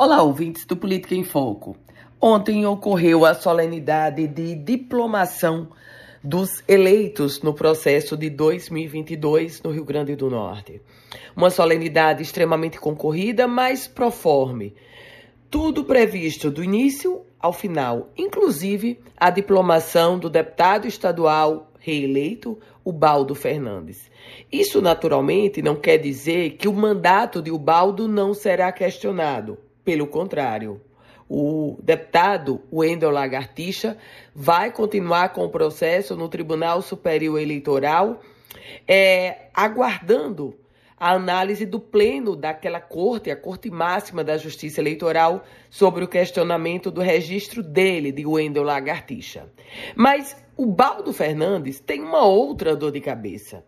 Olá, ouvintes do Política em Foco. Ontem ocorreu a solenidade de diplomação dos eleitos no processo de 2022 no Rio Grande do Norte. Uma solenidade extremamente concorrida, mas proforme. Tudo previsto do início ao final, inclusive a diplomação do deputado estadual reeleito, Ubaldo Fernandes. Isso, naturalmente, não quer dizer que o mandato de Ubaldo não será questionado pelo contrário, o deputado Wendel Lagartixa vai continuar com o processo no Tribunal Superior Eleitoral, é, aguardando a análise do pleno daquela corte, a Corte Máxima da Justiça Eleitoral, sobre o questionamento do registro dele, de Wendel Lagartixa. Mas o Baldo Fernandes tem uma outra dor de cabeça.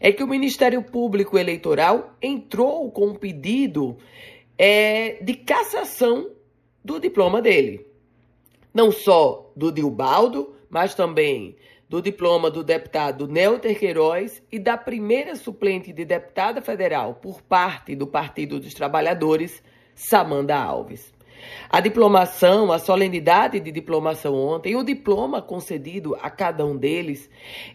É que o Ministério Público Eleitoral entrou com um pedido é, de cassação do diploma dele. Não só do Dilbaldo, mas também do diploma do deputado Nelter Queiroz e da primeira suplente de deputada federal por parte do Partido dos Trabalhadores, Samanda Alves. A diplomação, a solenidade de diplomação ontem, o diploma concedido a cada um deles,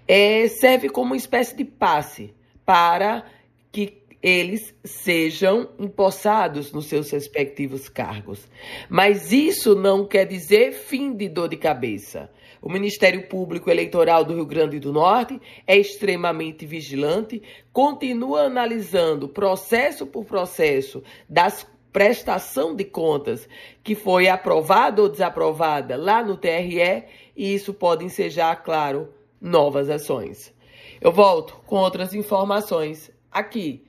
é, serve como uma espécie de passe para que eles sejam empossados nos seus respectivos cargos. Mas isso não quer dizer fim de dor de cabeça. O Ministério Público Eleitoral do Rio Grande do Norte é extremamente vigilante, continua analisando processo por processo das prestação de contas que foi aprovada ou desaprovada lá no TRE e isso pode ensejar, claro, novas ações. Eu volto com outras informações aqui